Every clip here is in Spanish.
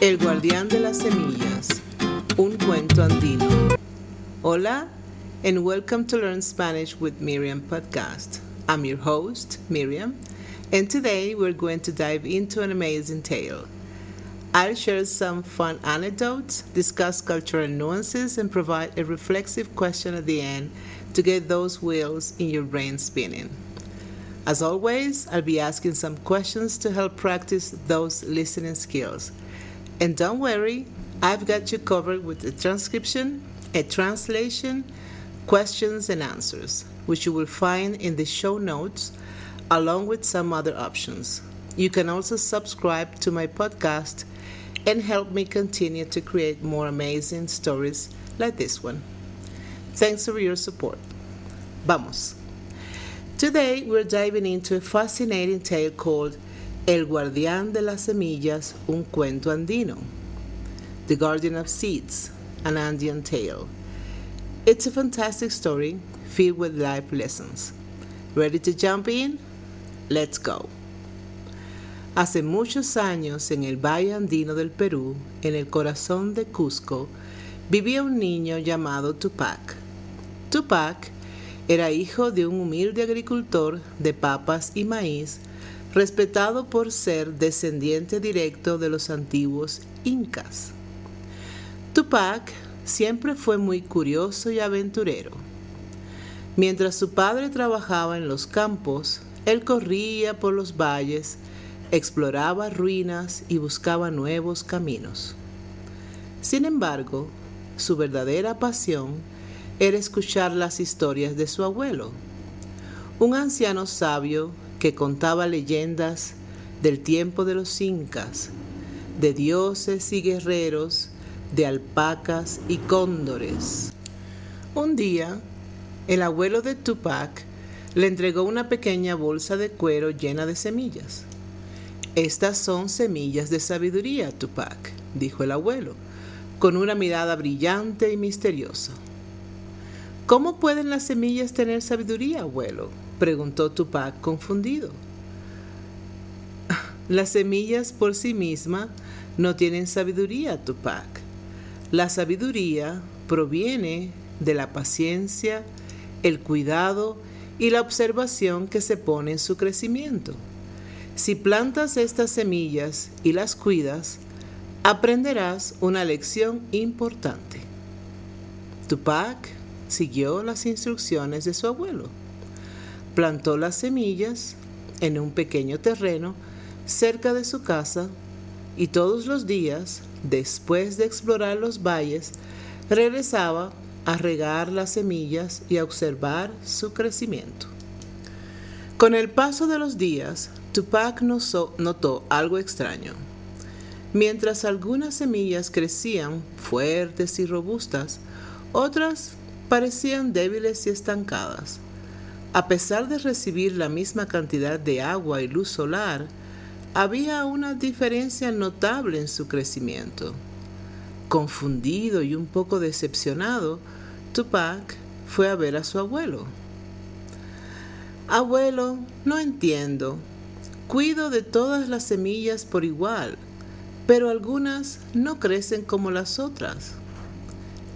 El guardián de las semillas, un cuento andino. Hola, and welcome to Learn Spanish with Miriam podcast. I'm your host, Miriam, and today we're going to dive into an amazing tale. I'll share some fun anecdotes, discuss cultural nuances, and provide a reflexive question at the end to get those wheels in your brain spinning. As always, I'll be asking some questions to help practice those listening skills. And don't worry, I've got you covered with a transcription, a translation, questions, and answers, which you will find in the show notes, along with some other options. You can also subscribe to my podcast and help me continue to create more amazing stories like this one. Thanks for your support. Vamos. Today we're diving into a fascinating tale called El Guardián de las Semillas, un cuento andino. The Guardian of Seeds, an Andean tale. It's a fantastic story filled with life lessons. Ready to jump in? Let's go. Hace muchos años, en el Valle Andino del Perú, en el corazón de Cusco, vivía un niño llamado Tupac. Tupac era hijo de un humilde agricultor de papas y maíz respetado por ser descendiente directo de los antiguos incas. Tupac siempre fue muy curioso y aventurero. Mientras su padre trabajaba en los campos, él corría por los valles, exploraba ruinas y buscaba nuevos caminos. Sin embargo, su verdadera pasión era escuchar las historias de su abuelo, un anciano sabio que contaba leyendas del tiempo de los incas, de dioses y guerreros, de alpacas y cóndores. Un día, el abuelo de Tupac le entregó una pequeña bolsa de cuero llena de semillas. Estas son semillas de sabiduría, Tupac, dijo el abuelo, con una mirada brillante y misteriosa. ¿Cómo pueden las semillas tener sabiduría, abuelo? Preguntó Tupac confundido. Las semillas por sí mismas no tienen sabiduría, Tupac. La sabiduría proviene de la paciencia, el cuidado y la observación que se pone en su crecimiento. Si plantas estas semillas y las cuidas, aprenderás una lección importante. Tupac siguió las instrucciones de su abuelo plantó las semillas en un pequeño terreno cerca de su casa y todos los días, después de explorar los valles, regresaba a regar las semillas y a observar su crecimiento. Con el paso de los días, Tupac notó algo extraño. Mientras algunas semillas crecían fuertes y robustas, otras parecían débiles y estancadas. A pesar de recibir la misma cantidad de agua y luz solar, había una diferencia notable en su crecimiento. Confundido y un poco decepcionado, Tupac fue a ver a su abuelo. Abuelo, no entiendo. Cuido de todas las semillas por igual, pero algunas no crecen como las otras.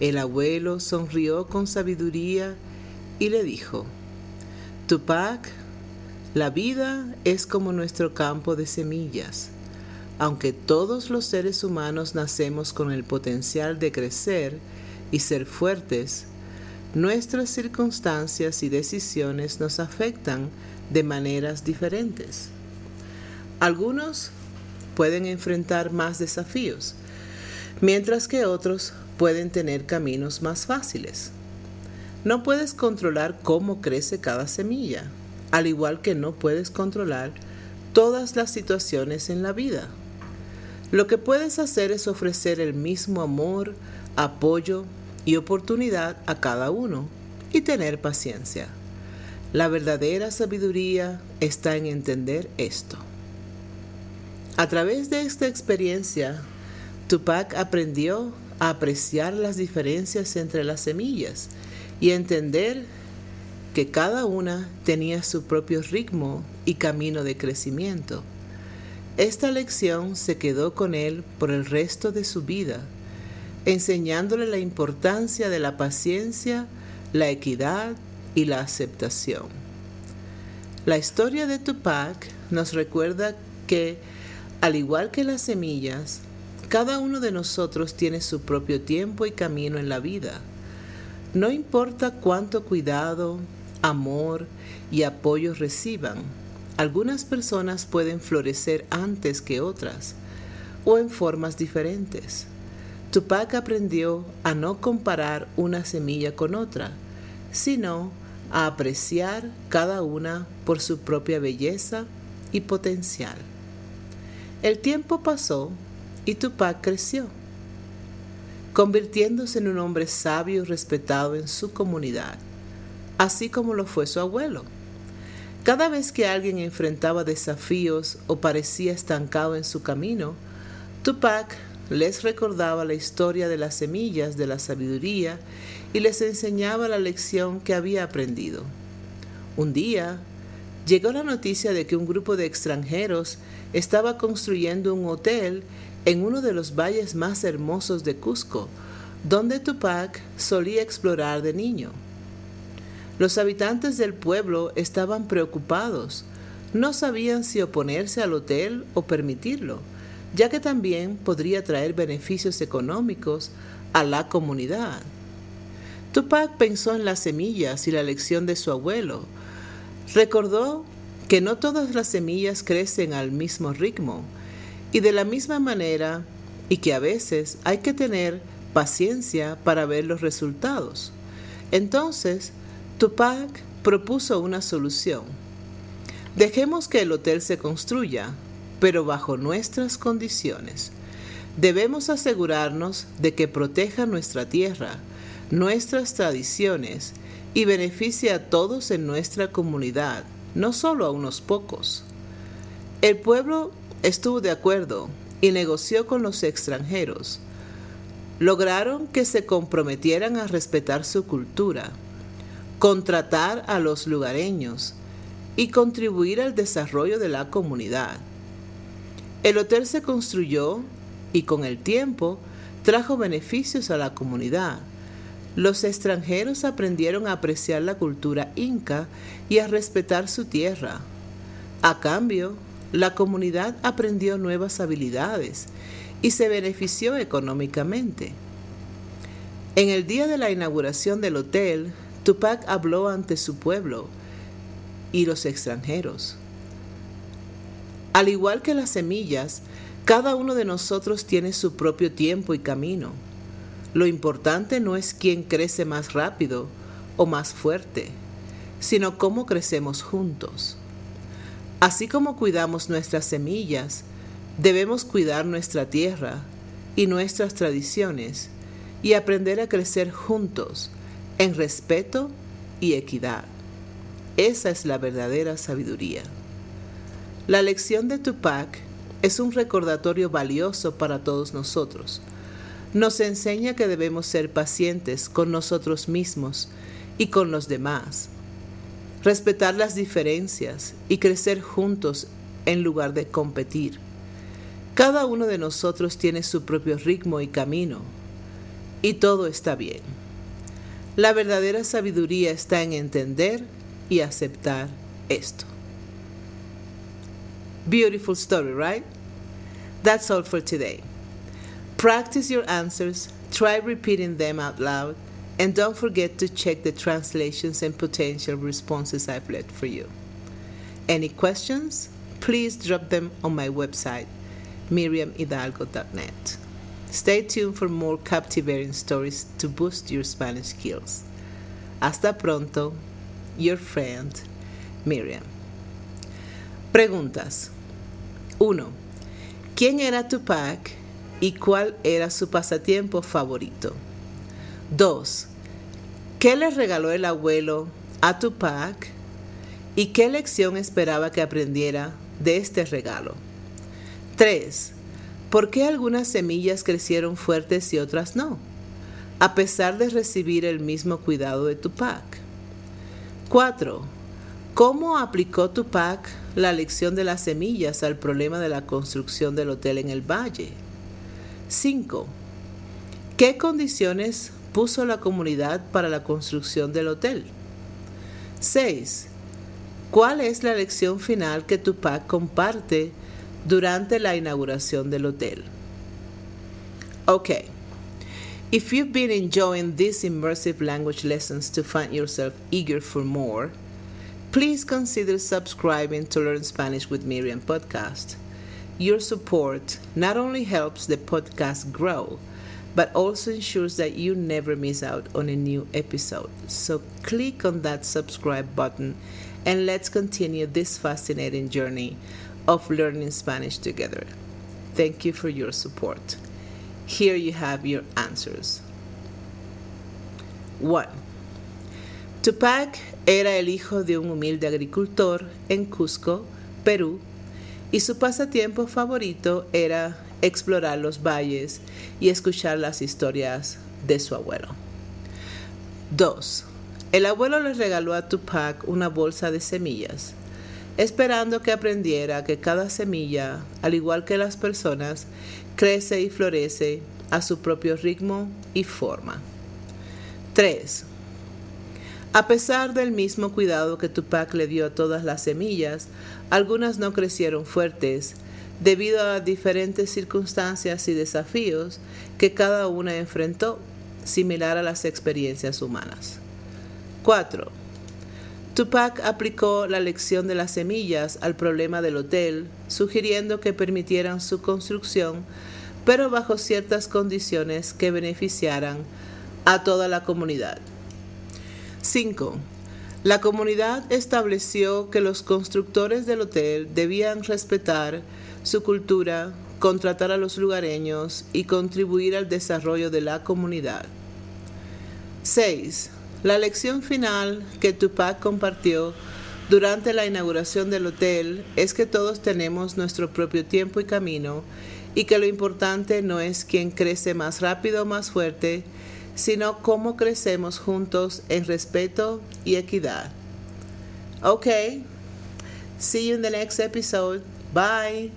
El abuelo sonrió con sabiduría y le dijo, Tupac, la vida es como nuestro campo de semillas. Aunque todos los seres humanos nacemos con el potencial de crecer y ser fuertes, nuestras circunstancias y decisiones nos afectan de maneras diferentes. Algunos pueden enfrentar más desafíos, mientras que otros pueden tener caminos más fáciles. No puedes controlar cómo crece cada semilla, al igual que no puedes controlar todas las situaciones en la vida. Lo que puedes hacer es ofrecer el mismo amor, apoyo y oportunidad a cada uno y tener paciencia. La verdadera sabiduría está en entender esto. A través de esta experiencia, Tupac aprendió a apreciar las diferencias entre las semillas y entender que cada una tenía su propio ritmo y camino de crecimiento. esta lección se quedó con él por el resto de su vida, enseñándole la importancia de la paciencia, la equidad y la aceptación. La historia de Tupac nos recuerda que, al igual que las semillas, cada uno de nosotros tiene su propio tiempo y camino en la vida. No importa cuánto cuidado, amor y apoyo reciban, algunas personas pueden florecer antes que otras o en formas diferentes. Tupac aprendió a no comparar una semilla con otra, sino a apreciar cada una por su propia belleza y potencial. El tiempo pasó y Tupac creció, convirtiéndose en un hombre sabio y respetado en su comunidad, así como lo fue su abuelo. Cada vez que alguien enfrentaba desafíos o parecía estancado en su camino, Tupac les recordaba la historia de las semillas de la sabiduría y les enseñaba la lección que había aprendido. Un día, llegó la noticia de que un grupo de extranjeros estaba construyendo un hotel en uno de los valles más hermosos de Cusco, donde Tupac solía explorar de niño. Los habitantes del pueblo estaban preocupados, no sabían si oponerse al hotel o permitirlo, ya que también podría traer beneficios económicos a la comunidad. Tupac pensó en las semillas y la lección de su abuelo. Recordó que no todas las semillas crecen al mismo ritmo y de la misma manera y que a veces hay que tener paciencia para ver los resultados. Entonces, Tupac propuso una solución. Dejemos que el hotel se construya, pero bajo nuestras condiciones. Debemos asegurarnos de que proteja nuestra tierra, nuestras tradiciones y beneficie a todos en nuestra comunidad, no solo a unos pocos. El pueblo estuvo de acuerdo y negoció con los extranjeros. Lograron que se comprometieran a respetar su cultura, contratar a los lugareños y contribuir al desarrollo de la comunidad. El hotel se construyó y con el tiempo trajo beneficios a la comunidad. Los extranjeros aprendieron a apreciar la cultura inca y a respetar su tierra. A cambio, la comunidad aprendió nuevas habilidades y se benefició económicamente. En el día de la inauguración del hotel, Tupac habló ante su pueblo y los extranjeros. Al igual que las semillas, cada uno de nosotros tiene su propio tiempo y camino. Lo importante no es quién crece más rápido o más fuerte, sino cómo crecemos juntos. Así como cuidamos nuestras semillas, debemos cuidar nuestra tierra y nuestras tradiciones y aprender a crecer juntos en respeto y equidad. Esa es la verdadera sabiduría. La lección de Tupac es un recordatorio valioso para todos nosotros. Nos enseña que debemos ser pacientes con nosotros mismos y con los demás respetar las diferencias y crecer juntos en lugar de competir. Cada uno de nosotros tiene su propio ritmo y camino y todo está bien. La verdadera sabiduría está en entender y aceptar esto. Beautiful story, right? That's all for today. Practice your answers, try repeating them out loud, And don't forget to check the translations and potential responses I've left for you. Any questions? Please drop them on my website, miriamhidalgo.net. Stay tuned for more captivating stories to boost your Spanish skills. Hasta pronto, your friend, Miriam. Preguntas. 1. ¿Quién era Tupac y cuál era su pasatiempo favorito? 2. ¿Qué le regaló el abuelo a Tupac y qué lección esperaba que aprendiera de este regalo? 3. ¿Por qué algunas semillas crecieron fuertes y otras no? A pesar de recibir el mismo cuidado de Tupac. 4. ¿Cómo aplicó Tupac la lección de las semillas al problema de la construcción del hotel en el valle? 5. ¿Qué condiciones puso la comunidad para la construcción del hotel? 6. ¿Cuál es la lección final que Tupac comparte durante la inauguración del hotel? Okay. If you've been enjoying these immersive language lessons to find yourself eager for more, please consider subscribing to Learn Spanish with Miriam podcast. Your support not only helps the podcast grow, but also ensures that you never miss out on a new episode. So click on that subscribe button and let's continue this fascinating journey of learning Spanish together. Thank you for your support. Here you have your answers. 1. Tupac era el hijo de un humilde agricultor en Cusco, Perú, y su pasatiempo favorito era explorar los valles y escuchar las historias de su abuelo. 2. El abuelo le regaló a Tupac una bolsa de semillas, esperando que aprendiera que cada semilla, al igual que las personas, crece y florece a su propio ritmo y forma. 3. A pesar del mismo cuidado que Tupac le dio a todas las semillas, algunas no crecieron fuertes debido a diferentes circunstancias y desafíos que cada una enfrentó, similar a las experiencias humanas. 4. Tupac aplicó la lección de las semillas al problema del hotel, sugiriendo que permitieran su construcción, pero bajo ciertas condiciones que beneficiaran a toda la comunidad. 5. La comunidad estableció que los constructores del hotel debían respetar su cultura, contratar a los lugareños y contribuir al desarrollo de la comunidad. 6. La lección final que Tupac compartió durante la inauguración del hotel es que todos tenemos nuestro propio tiempo y camino y que lo importante no es quién crece más rápido o más fuerte, sino cómo crecemos juntos en respeto y equidad. Okay, see you in the next episode. Bye.